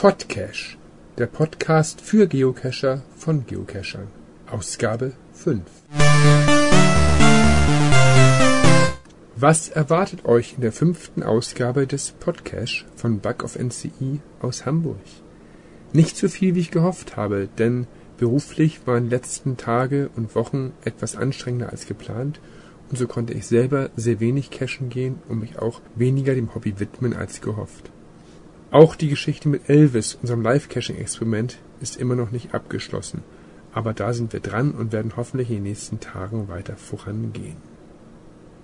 Podcache, der Podcast für Geocacher von Geocachern. Ausgabe 5. Was erwartet euch in der fünften Ausgabe des Podcache von Bug of NCI aus Hamburg? Nicht so viel, wie ich gehofft habe, denn beruflich waren die letzten Tage und Wochen etwas anstrengender als geplant und so konnte ich selber sehr wenig cashen gehen und mich auch weniger dem Hobby widmen als gehofft. Auch die Geschichte mit Elvis, unserem Live-Caching-Experiment, ist immer noch nicht abgeschlossen, aber da sind wir dran und werden hoffentlich in den nächsten Tagen weiter vorangehen.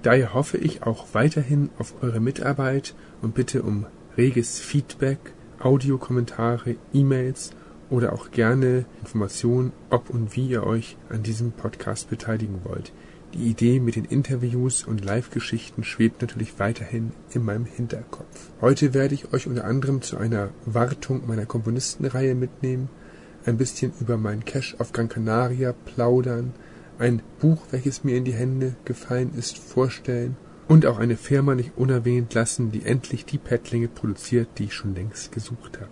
Daher hoffe ich auch weiterhin auf eure Mitarbeit und bitte um reges Feedback, Audiokommentare, E-Mails oder auch gerne Informationen, ob und wie ihr euch an diesem Podcast beteiligen wollt. Die Idee mit den Interviews und Live-Geschichten schwebt natürlich weiterhin in meinem Hinterkopf. Heute werde ich euch unter anderem zu einer Wartung meiner Komponistenreihe mitnehmen, ein bisschen über meinen Cache auf Gran Canaria plaudern, ein Buch, welches mir in die Hände gefallen ist, vorstellen und auch eine Firma nicht unerwähnt lassen, die endlich die Paddlinge produziert, die ich schon längst gesucht habe.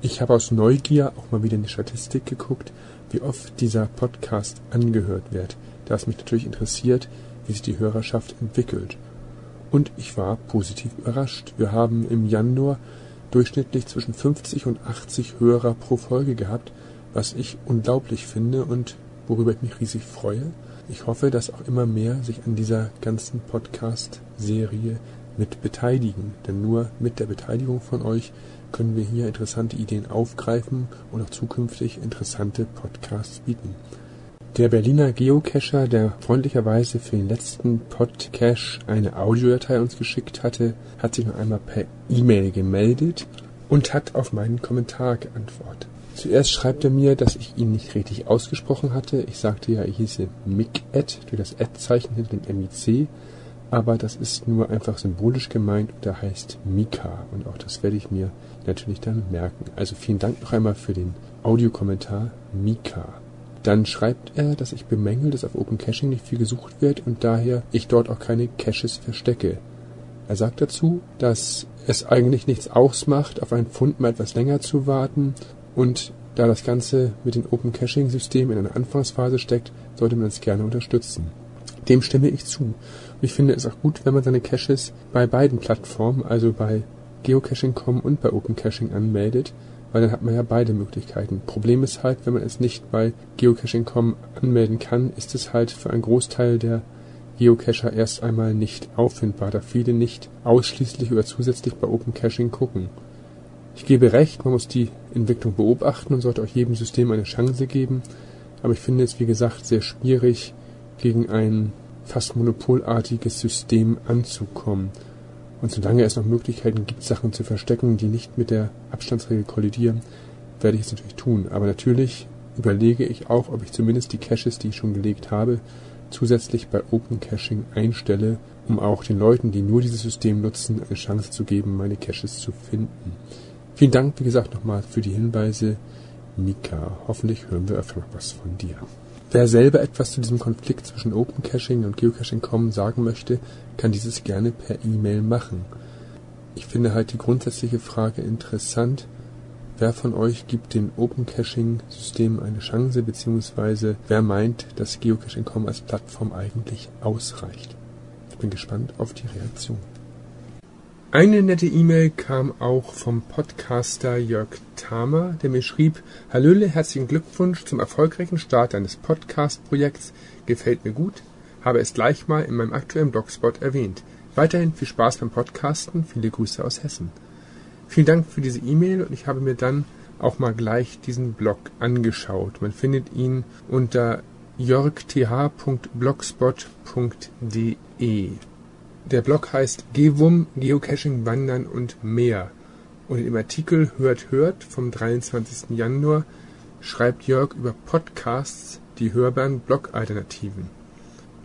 Ich habe aus Neugier auch mal wieder in die Statistik geguckt, wie oft dieser Podcast angehört wird da es mich natürlich interessiert, wie sich die Hörerschaft entwickelt. Und ich war positiv überrascht. Wir haben im Januar durchschnittlich zwischen 50 und 80 Hörer pro Folge gehabt, was ich unglaublich finde und worüber ich mich riesig freue. Ich hoffe, dass auch immer mehr sich an dieser ganzen Podcast-Serie mit beteiligen, denn nur mit der Beteiligung von euch können wir hier interessante Ideen aufgreifen und auch zukünftig interessante Podcasts bieten. Der Berliner Geocacher, der freundlicherweise für den letzten Podcache eine Audiodatei uns geschickt hatte, hat sich noch einmal per E-Mail gemeldet und hat auf meinen Kommentar geantwortet. Zuerst schreibt er mir, dass ich ihn nicht richtig ausgesprochen hatte. Ich sagte ja, er hieße MIC-Ad durch das Ad-Zeichen hinter dem MIC, aber das ist nur einfach symbolisch gemeint und er heißt Mika und auch das werde ich mir natürlich dann merken. Also vielen Dank noch einmal für den Audiokommentar Mika. Dann schreibt er, dass ich bemängel, dass auf Open Caching nicht viel gesucht wird und daher ich dort auch keine Caches verstecke. Er sagt dazu, dass es eigentlich nichts ausmacht, auf einen Fund mal etwas länger zu warten und da das Ganze mit dem Open Caching System in einer Anfangsphase steckt, sollte man es gerne unterstützen. Dem stimme ich zu. Und ich finde es auch gut, wenn man seine Caches bei beiden Plattformen, also bei Geocaching.com und bei Open Caching anmeldet, weil dann hat man ja beide Möglichkeiten. Problem ist halt, wenn man es nicht bei Geocaching.com anmelden kann, ist es halt für einen Großteil der Geocacher erst einmal nicht auffindbar, da viele nicht ausschließlich oder zusätzlich bei Open Caching gucken. Ich gebe recht, man muss die Entwicklung beobachten und sollte auch jedem System eine Chance geben, aber ich finde es wie gesagt sehr schwierig, gegen ein fast monopolartiges System anzukommen. Und solange es noch Möglichkeiten gibt, Sachen zu verstecken, die nicht mit der Abstandsregel kollidieren, werde ich es natürlich tun. Aber natürlich überlege ich auch, ob ich zumindest die Caches, die ich schon gelegt habe, zusätzlich bei Open Caching einstelle, um auch den Leuten, die nur dieses System nutzen, eine Chance zu geben, meine Caches zu finden. Vielen Dank, wie gesagt, nochmal für die Hinweise, Mika. Hoffentlich hören wir öfter noch was von dir. Wer selber etwas zu diesem Konflikt zwischen Open Caching und Geocaching.com sagen möchte, kann dieses gerne per E-Mail machen. Ich finde halt die grundsätzliche Frage interessant, wer von euch gibt dem Open Caching System eine Chance, beziehungsweise wer meint, dass Geocaching.com als Plattform eigentlich ausreicht. Ich bin gespannt auf die Reaktion. Eine nette E-Mail kam auch vom Podcaster Jörg Thamer, der mir schrieb, Hallöle, herzlichen Glückwunsch zum erfolgreichen Start deines Podcast-Projekts. Gefällt mir gut. Habe es gleich mal in meinem aktuellen Blogspot erwähnt. Weiterhin viel Spaß beim Podcasten. Viele Grüße aus Hessen. Vielen Dank für diese E-Mail und ich habe mir dann auch mal gleich diesen Blog angeschaut. Man findet ihn unter jörgth.blogspot.de. Der Blog heißt Gewum, Geocaching, Wandern und mehr. Und im Artikel Hört Hört vom 23. Januar schreibt Jörg über Podcasts, die hörbaren Blog-Alternativen.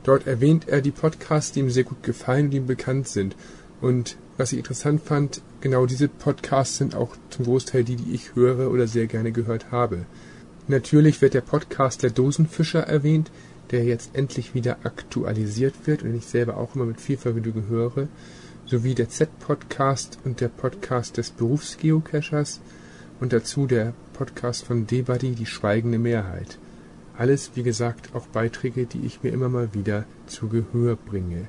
Dort erwähnt er die Podcasts, die ihm sehr gut gefallen und ihm bekannt sind. Und was ich interessant fand, genau diese Podcasts sind auch zum Großteil die, die ich höre oder sehr gerne gehört habe. Natürlich wird der Podcast der Dosenfischer erwähnt, der jetzt endlich wieder aktualisiert wird und den ich selber auch immer mit viel Vergnügen höre, sowie der Z-Podcast und der Podcast des Berufsgeocachers und dazu der Podcast von Debuddy, die schweigende Mehrheit. Alles, wie gesagt, auch Beiträge, die ich mir immer mal wieder zu Gehör bringe.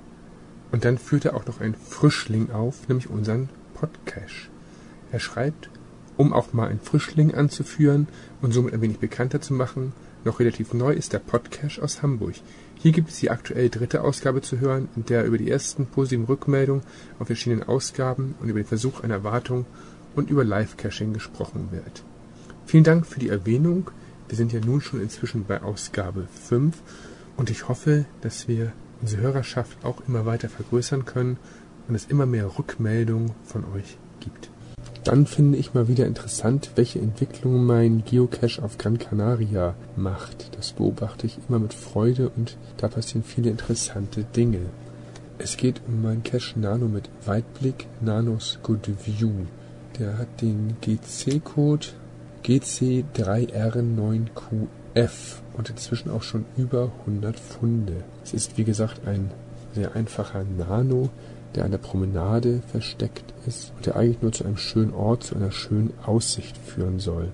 Und dann führt er auch noch ein Frischling auf, nämlich unseren Podcash. Er schreibt, um auch mal einen Frischling anzuführen und somit ein wenig bekannter zu machen, noch relativ neu ist der Podcash aus Hamburg. Hier gibt es die aktuell dritte Ausgabe zu hören, in der über die ersten positiven Rückmeldungen auf verschiedenen Ausgaben und über den Versuch einer Wartung und über Live-Caching gesprochen wird. Vielen Dank für die Erwähnung. Wir sind ja nun schon inzwischen bei Ausgabe 5 und ich hoffe, dass wir unsere Hörerschaft auch immer weiter vergrößern können und es immer mehr Rückmeldungen von euch gibt. Dann finde ich mal wieder interessant, welche Entwicklung mein Geocache auf Gran Canaria macht. Das beobachte ich immer mit Freude und da passieren viele interessante Dinge. Es geht um meinen Cache Nano mit Weitblick Nanos Good View. Der hat den GC-Code GC3R9QF und inzwischen auch schon über 100 Funde. Es ist wie gesagt ein sehr einfacher Nano, der an der Promenade versteckt ist und der eigentlich nur zu einem schönen Ort, zu einer schönen Aussicht führen soll.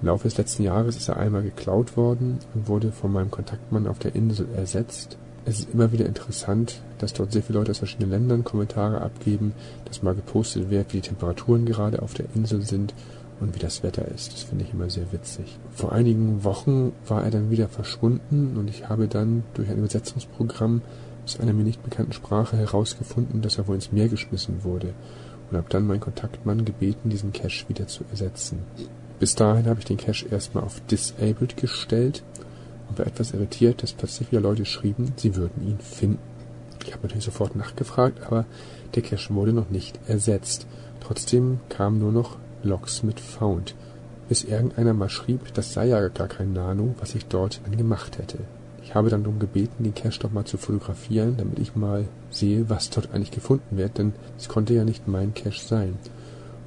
Im Laufe des letzten Jahres ist er einmal geklaut worden und wurde von meinem Kontaktmann auf der Insel ersetzt. Es ist immer wieder interessant, dass dort sehr viele Leute aus verschiedenen Ländern Kommentare abgeben, dass mal gepostet wird, wie die Temperaturen gerade auf der Insel sind und wie das Wetter ist. Das finde ich immer sehr witzig. Vor einigen Wochen war er dann wieder verschwunden und ich habe dann durch ein Übersetzungsprogramm aus einer mir nicht bekannten Sprache herausgefunden, dass er wohl ins Meer geschmissen wurde und habe dann meinen Kontaktmann gebeten, diesen Cache wieder zu ersetzen. Bis dahin habe ich den Cache erstmal auf Disabled gestellt und war etwas irritiert, dass plötzlich wieder Leute schrieben, sie würden ihn finden. Ich habe natürlich sofort nachgefragt, aber der Cache wurde noch nicht ersetzt. Trotzdem kamen nur noch Logs mit Found, bis irgendeiner mal schrieb, das sei ja gar kein Nano, was ich dort dann gemacht hätte. Ich habe dann darum gebeten, den Cache doch mal zu fotografieren, damit ich mal sehe, was dort eigentlich gefunden wird, denn es konnte ja nicht mein Cache sein.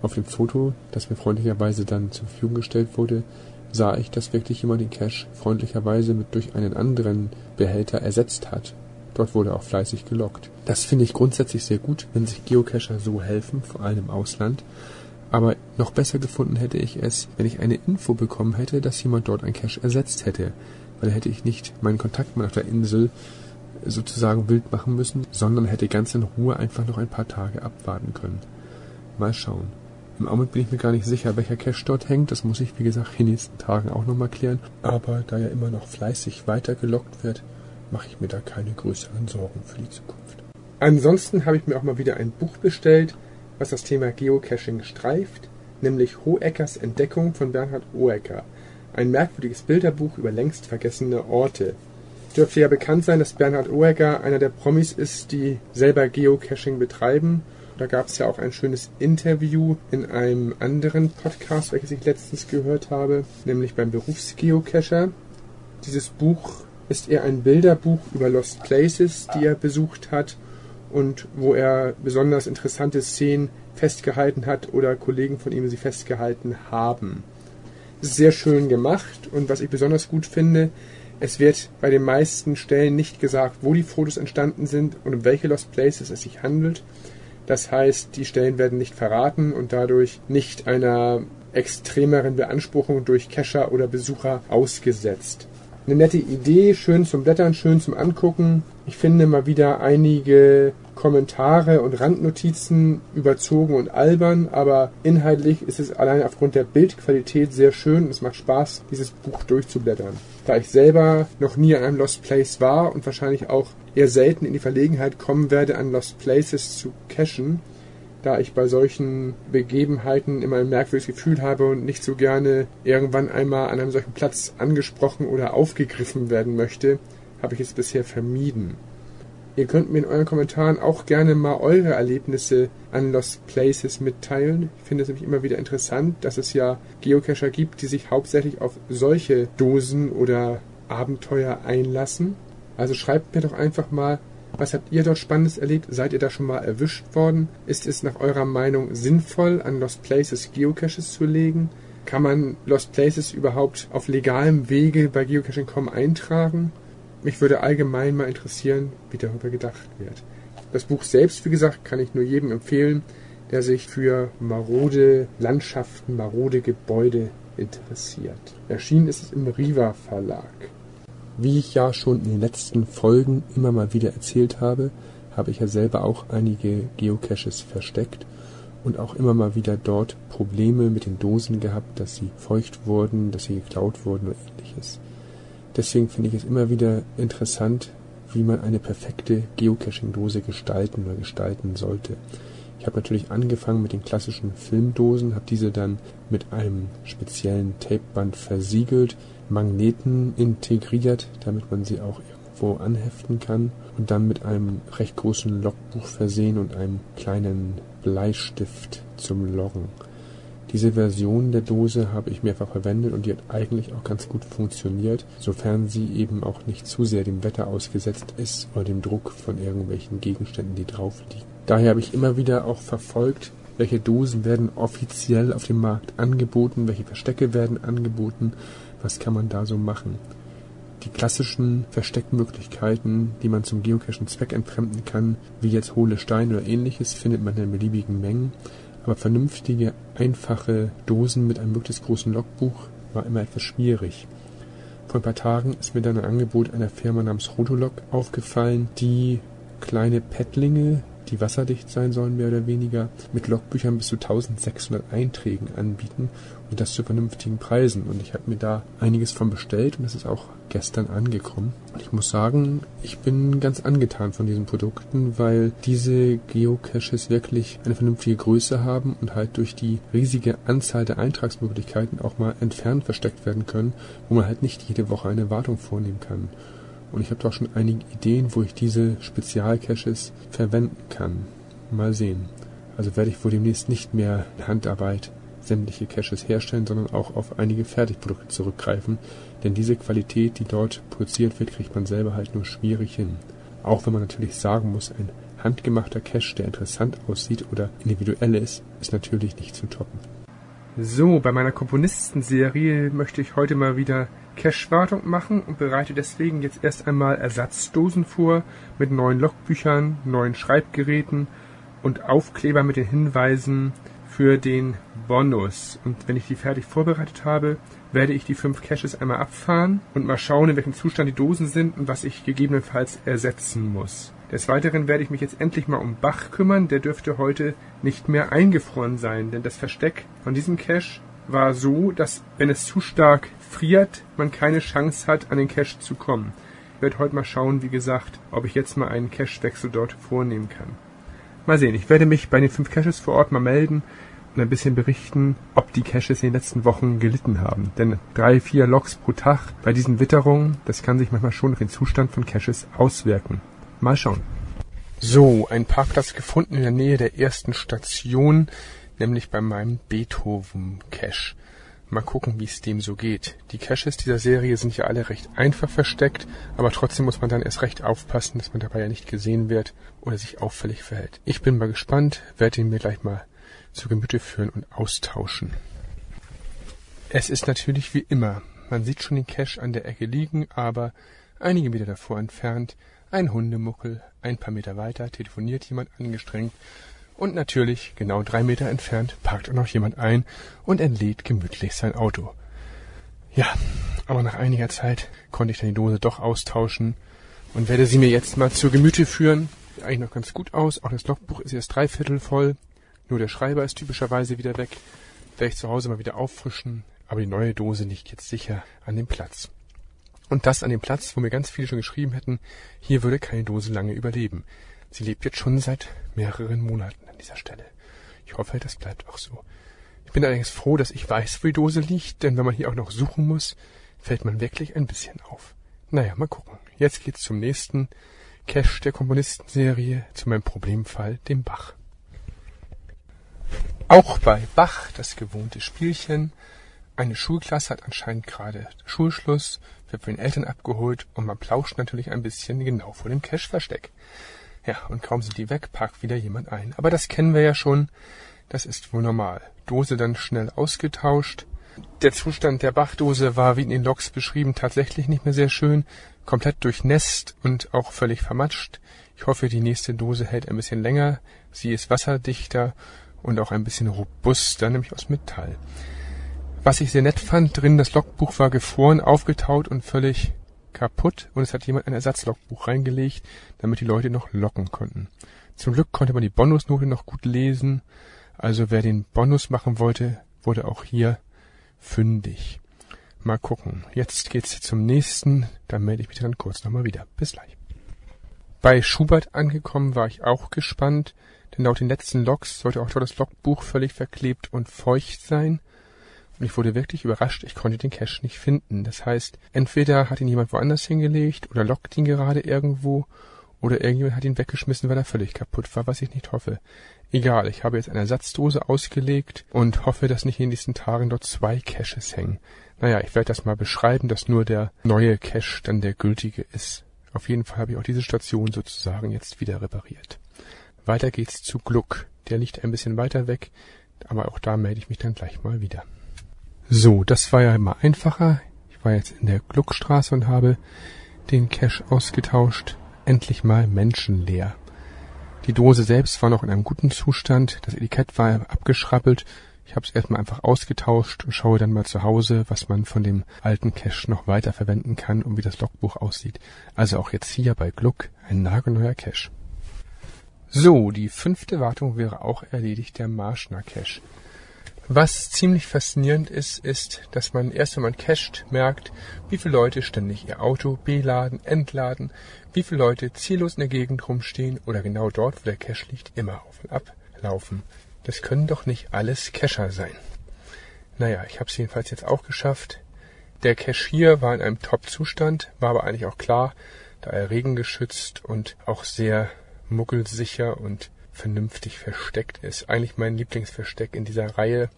Auf dem Foto, das mir freundlicherweise dann zur Verfügung gestellt wurde, sah ich, dass wirklich jemand den Cache freundlicherweise mit durch einen anderen Behälter ersetzt hat. Dort wurde auch fleißig gelockt. Das finde ich grundsätzlich sehr gut, wenn sich Geocacher so helfen, vor allem im Ausland. Aber noch besser gefunden hätte ich es, wenn ich eine Info bekommen hätte, dass jemand dort ein Cache ersetzt hätte weil hätte ich nicht meinen Kontaktmann auf der Insel sozusagen wild machen müssen, sondern hätte ganz in Ruhe einfach noch ein paar Tage abwarten können. Mal schauen. Im Augenblick bin ich mir gar nicht sicher, welcher Cache dort hängt. Das muss ich, wie gesagt, in den nächsten Tagen auch nochmal klären. Aber da ja immer noch fleißig weitergelockt wird, mache ich mir da keine größeren Sorgen für die Zukunft. Ansonsten habe ich mir auch mal wieder ein Buch bestellt, was das Thema Geocaching streift, nämlich Hoheckers Entdeckung von Bernhard Oecker. Ein merkwürdiges Bilderbuch über längst vergessene Orte. Dürfte ja bekannt sein, dass Bernhard Oeger einer der Promis ist, die selber Geocaching betreiben. Da gab es ja auch ein schönes Interview in einem anderen Podcast, welches ich letztens gehört habe, nämlich beim Berufsgeocacher. Dieses Buch ist eher ein Bilderbuch über Lost Places, die er besucht hat und wo er besonders interessante Szenen festgehalten hat oder Kollegen von ihm sie festgehalten haben sehr schön gemacht und was ich besonders gut finde, es wird bei den meisten Stellen nicht gesagt, wo die Fotos entstanden sind und um welche Lost Places es sich handelt. Das heißt, die Stellen werden nicht verraten und dadurch nicht einer extremeren Beanspruchung durch Cacher oder Besucher ausgesetzt. Eine nette Idee, schön zum Blättern, schön zum Angucken. Ich finde mal wieder einige Kommentare und Randnotizen überzogen und albern, aber inhaltlich ist es allein aufgrund der Bildqualität sehr schön und es macht Spaß, dieses Buch durchzublättern. Da ich selber noch nie an einem Lost Place war und wahrscheinlich auch eher selten in die Verlegenheit kommen werde, an Lost Places zu cachen, da ich bei solchen Begebenheiten immer ein merkwürdiges Gefühl habe und nicht so gerne irgendwann einmal an einem solchen Platz angesprochen oder aufgegriffen werden möchte, habe ich es bisher vermieden. Ihr könnt mir in euren Kommentaren auch gerne mal eure Erlebnisse an Lost Places mitteilen. Ich finde es nämlich immer wieder interessant, dass es ja Geocacher gibt, die sich hauptsächlich auf solche Dosen oder Abenteuer einlassen. Also schreibt mir doch einfach mal, was habt ihr dort Spannendes erlebt? Seid ihr da schon mal erwischt worden? Ist es nach eurer Meinung sinnvoll, an Lost Places Geocaches zu legen? Kann man Lost Places überhaupt auf legalem Wege bei Geocaching.com eintragen? Mich würde allgemein mal interessieren, wie darüber gedacht wird. Das Buch selbst, wie gesagt, kann ich nur jedem empfehlen, der sich für marode Landschaften, marode Gebäude interessiert. Erschienen ist es im Riva Verlag. Wie ich ja schon in den letzten Folgen immer mal wieder erzählt habe, habe ich ja selber auch einige Geocaches versteckt und auch immer mal wieder dort Probleme mit den Dosen gehabt, dass sie feucht wurden, dass sie geklaut wurden oder ähnliches. Deswegen finde ich es immer wieder interessant, wie man eine perfekte Geocaching-Dose gestalten oder gestalten sollte. Ich habe natürlich angefangen mit den klassischen Filmdosen, habe diese dann mit einem speziellen Tapeband versiegelt, Magneten integriert, damit man sie auch irgendwo anheften kann und dann mit einem recht großen Logbuch versehen und einem kleinen Bleistift zum Loggen. Diese Version der Dose habe ich mehrfach verwendet und die hat eigentlich auch ganz gut funktioniert, sofern sie eben auch nicht zu sehr dem Wetter ausgesetzt ist oder dem Druck von irgendwelchen Gegenständen, die drauf liegen. Daher habe ich immer wieder auch verfolgt, welche Dosen werden offiziell auf dem Markt angeboten, welche Verstecke werden angeboten, was kann man da so machen. Die klassischen Versteckmöglichkeiten, die man zum Geocachen zweckentfremden kann, wie jetzt hohle Steine oder ähnliches, findet man in beliebigen Mengen. Aber vernünftige, einfache Dosen mit einem möglichst großen Logbuch war immer etwas schwierig. Vor ein paar Tagen ist mir dann ein Angebot einer Firma namens Rotolog aufgefallen, die kleine Paddlinge die wasserdicht sein sollen, mehr oder weniger, mit Logbüchern bis zu 1600 Einträgen anbieten und das zu vernünftigen Preisen. Und ich habe mir da einiges von bestellt und das ist auch gestern angekommen. Und ich muss sagen, ich bin ganz angetan von diesen Produkten, weil diese Geocaches wirklich eine vernünftige Größe haben und halt durch die riesige Anzahl der Eintragsmöglichkeiten auch mal entfernt versteckt werden können, wo man halt nicht jede Woche eine Wartung vornehmen kann. Und ich habe da schon einige Ideen, wo ich diese Spezialcaches verwenden kann. Mal sehen. Also werde ich wohl demnächst nicht mehr in Handarbeit sämtliche Caches herstellen, sondern auch auf einige Fertigprodukte zurückgreifen, denn diese Qualität, die dort produziert wird, kriegt man selber halt nur schwierig hin. Auch wenn man natürlich sagen muss, ein handgemachter Cache, der interessant aussieht oder individuell ist, ist natürlich nicht zu toppen. So, bei meiner Komponistenserie möchte ich heute mal wieder Cache-Wartung machen und bereite deswegen jetzt erst einmal Ersatzdosen vor mit neuen Logbüchern, neuen Schreibgeräten und Aufkleber mit den Hinweisen für den Bonus. Und wenn ich die fertig vorbereitet habe, werde ich die fünf Caches einmal abfahren und mal schauen, in welchem Zustand die Dosen sind und was ich gegebenenfalls ersetzen muss. Des Weiteren werde ich mich jetzt endlich mal um Bach kümmern. Der dürfte heute nicht mehr eingefroren sein, denn das Versteck von diesem Cache war so, dass wenn es zu stark friert, man keine Chance hat, an den Cache zu kommen. Ich werde heute mal schauen, wie gesagt, ob ich jetzt mal einen Cache-Wechsel dort vornehmen kann. Mal sehen, ich werde mich bei den fünf Caches vor Ort mal melden und ein bisschen berichten, ob die Caches in den letzten Wochen gelitten haben. Denn drei, vier Loks pro Tag bei diesen Witterungen, das kann sich manchmal schon auf den Zustand von Caches auswirken. Mal schauen. So, ein Parkplatz gefunden in der Nähe der ersten Station, nämlich bei meinem Beethoven-Cache. Mal gucken, wie es dem so geht. Die Caches dieser Serie sind ja alle recht einfach versteckt, aber trotzdem muss man dann erst recht aufpassen, dass man dabei ja nicht gesehen wird oder sich auffällig verhält. Ich bin mal gespannt, werde ihn mir gleich mal zu Gemüte führen und austauschen. Es ist natürlich wie immer. Man sieht schon den Cache an der Ecke liegen, aber einige Meter davor entfernt ein Hundemuckel, ein paar Meter weiter telefoniert jemand angestrengt und natürlich, genau drei Meter entfernt, parkt auch noch jemand ein und entlädt gemütlich sein Auto. Ja, aber nach einiger Zeit konnte ich dann die Dose doch austauschen und werde sie mir jetzt mal zur Gemüte führen. Sieht eigentlich noch ganz gut aus. Auch das Logbuch ist erst dreiviertel voll. Nur der Schreiber ist typischerweise wieder weg. Werde ich zu Hause mal wieder auffrischen. Aber die neue Dose liegt jetzt sicher an dem Platz. Und das an dem Platz, wo mir ganz viele schon geschrieben hätten, hier würde keine Dose lange überleben. Sie lebt jetzt schon seit mehreren Monaten an dieser Stelle. Ich hoffe, das bleibt auch so. Ich bin allerdings froh, dass ich weiß, wo die Dose liegt, denn wenn man hier auch noch suchen muss, fällt man wirklich ein bisschen auf. Naja, mal gucken. Jetzt geht's zum nächsten Cache der Komponistenserie, zu meinem Problemfall, dem Bach. Auch bei Bach das gewohnte Spielchen. Eine Schulklasse hat anscheinend gerade Schulschluss, wird von den Eltern abgeholt und man plauscht natürlich ein bisschen genau vor dem Cache-Versteck. Ja, und kaum sind die weg, parkt wieder jemand ein. Aber das kennen wir ja schon. Das ist wohl normal. Dose dann schnell ausgetauscht. Der Zustand der Bachdose war, wie in den Logs beschrieben, tatsächlich nicht mehr sehr schön, komplett durchnässt und auch völlig vermatscht. Ich hoffe, die nächste Dose hält ein bisschen länger. Sie ist wasserdichter und auch ein bisschen robuster, nämlich aus Metall. Was ich sehr nett fand, drin das Logbuch war gefroren, aufgetaut und völlig kaputt und es hat jemand ein Ersatzlogbuch reingelegt, damit die Leute noch locken konnten. Zum Glück konnte man die Bonusnote noch gut lesen, also wer den Bonus machen wollte, wurde auch hier fündig. Mal gucken. Jetzt geht's zum nächsten. Da melde ich mich dann kurz nochmal wieder. Bis gleich. Bei Schubert angekommen war ich auch gespannt, denn laut den letzten Logs sollte auch das Logbuch völlig verklebt und feucht sein. Ich wurde wirklich überrascht, ich konnte den Cache nicht finden. Das heißt, entweder hat ihn jemand woanders hingelegt oder lockt ihn gerade irgendwo oder irgendjemand hat ihn weggeschmissen, weil er völlig kaputt war, was ich nicht hoffe. Egal, ich habe jetzt eine Ersatzdose ausgelegt und hoffe, dass nicht in den nächsten Tagen dort zwei Caches hängen. Naja, ich werde das mal beschreiben, dass nur der neue Cache dann der gültige ist. Auf jeden Fall habe ich auch diese Station sozusagen jetzt wieder repariert. Weiter geht's zu Gluck. Der liegt ein bisschen weiter weg, aber auch da melde ich mich dann gleich mal wieder. So, das war ja immer einfacher. Ich war jetzt in der Gluckstraße und habe den Cache ausgetauscht. Endlich mal menschenleer. Die Dose selbst war noch in einem guten Zustand. Das Etikett war abgeschrabbelt ich habe es erstmal einfach ausgetauscht und schaue dann mal zu Hause, was man von dem alten Cache noch weiter verwenden kann und wie das Logbuch aussieht. Also auch jetzt hier bei Gluck ein nagelneuer Cache. So, die fünfte Wartung wäre auch erledigt, der Marschner Cache. Was ziemlich faszinierend ist, ist, dass man erst wenn man cached, merkt, wie viele Leute ständig ihr Auto beladen, entladen, wie viele Leute ziellos in der Gegend rumstehen oder genau dort, wo der Cache liegt, immer auf und ab laufen. Das können doch nicht alles Cacher sein. Naja, ich habe es jedenfalls jetzt auch geschafft. Der Cache hier war in einem Top-Zustand, war aber eigentlich auch klar, da er regengeschützt und auch sehr muggelsicher und vernünftig versteckt ist. Eigentlich mein Lieblingsversteck in dieser Reihe,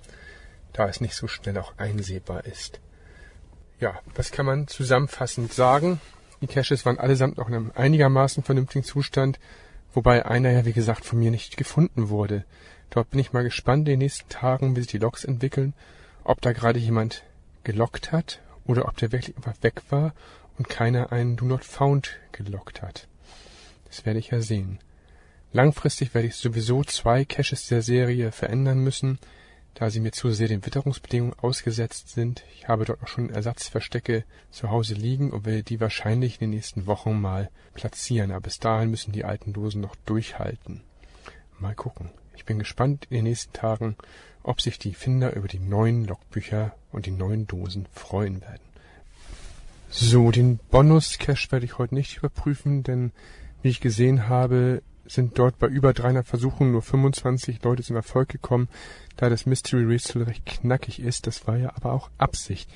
da es nicht so schnell auch einsehbar ist. Ja, was kann man zusammenfassend sagen? Die Caches waren allesamt noch in einem einigermaßen vernünftigen Zustand, wobei einer ja wie gesagt von mir nicht gefunden wurde. Dort bin ich mal gespannt in den nächsten Tagen, wie sich die Loks entwickeln, ob da gerade jemand gelockt hat oder ob der wirklich einfach weg war und keiner einen Do Not Found gelockt hat. Das werde ich ja sehen. Langfristig werde ich sowieso zwei Caches der Serie verändern müssen, da sie mir zu sehr den Witterungsbedingungen ausgesetzt sind. Ich habe dort auch schon Ersatzverstecke zu Hause liegen und werde die wahrscheinlich in den nächsten Wochen mal platzieren. Aber bis dahin müssen die alten Dosen noch durchhalten. Mal gucken. Ich bin gespannt in den nächsten Tagen, ob sich die Finder über die neuen Logbücher und die neuen Dosen freuen werden. So, den Bonus-Cache werde ich heute nicht überprüfen, denn wie ich gesehen habe, sind dort bei über 300 Versuchen nur 25 Leute zum Erfolg gekommen, da das Mystery Rätsel recht knackig ist. Das war ja aber auch Absicht.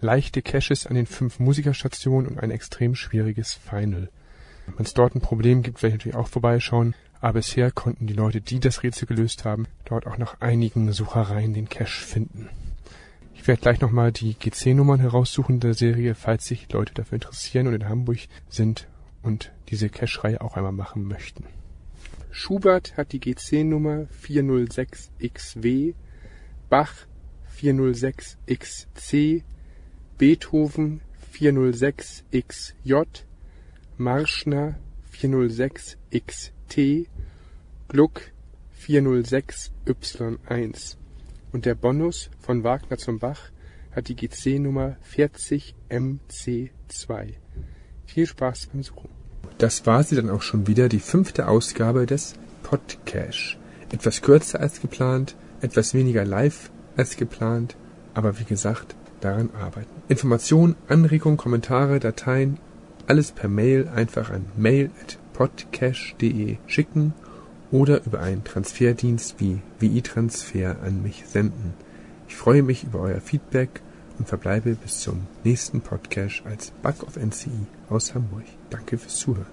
Leichte Caches an den fünf Musikerstationen und ein extrem schwieriges Final. Wenn es dort ein Problem gibt, werde ich natürlich auch vorbeischauen. Aber bisher konnten die Leute, die das Rätsel gelöst haben, dort auch nach einigen Suchereien den Cache finden. Ich werde gleich nochmal die GC-Nummern heraussuchen der Serie, falls sich Leute dafür interessieren und in Hamburg sind und diese Cache-Reihe auch einmal machen möchten. Schubert hat die GC-Nummer 406XW, Bach 406XC, Beethoven 406XJ, Marschner 406XT, Gluck 406Y1 und der Bonus von Wagner zum Bach hat die GC-Nummer 40MC2. Viel Spaß beim Suchen. Das war sie dann auch schon wieder, die fünfte Ausgabe des Podcash. Etwas kürzer als geplant, etwas weniger live als geplant, aber wie gesagt, daran arbeiten. Informationen, Anregungen, Kommentare, Dateien, alles per Mail einfach an mail.podcash.de schicken oder über einen Transferdienst wie WI-Transfer an mich senden. Ich freue mich über euer Feedback und verbleibe bis zum nächsten Podcast als Bug of NCI aus Hamburg. Danke fürs Zuhören.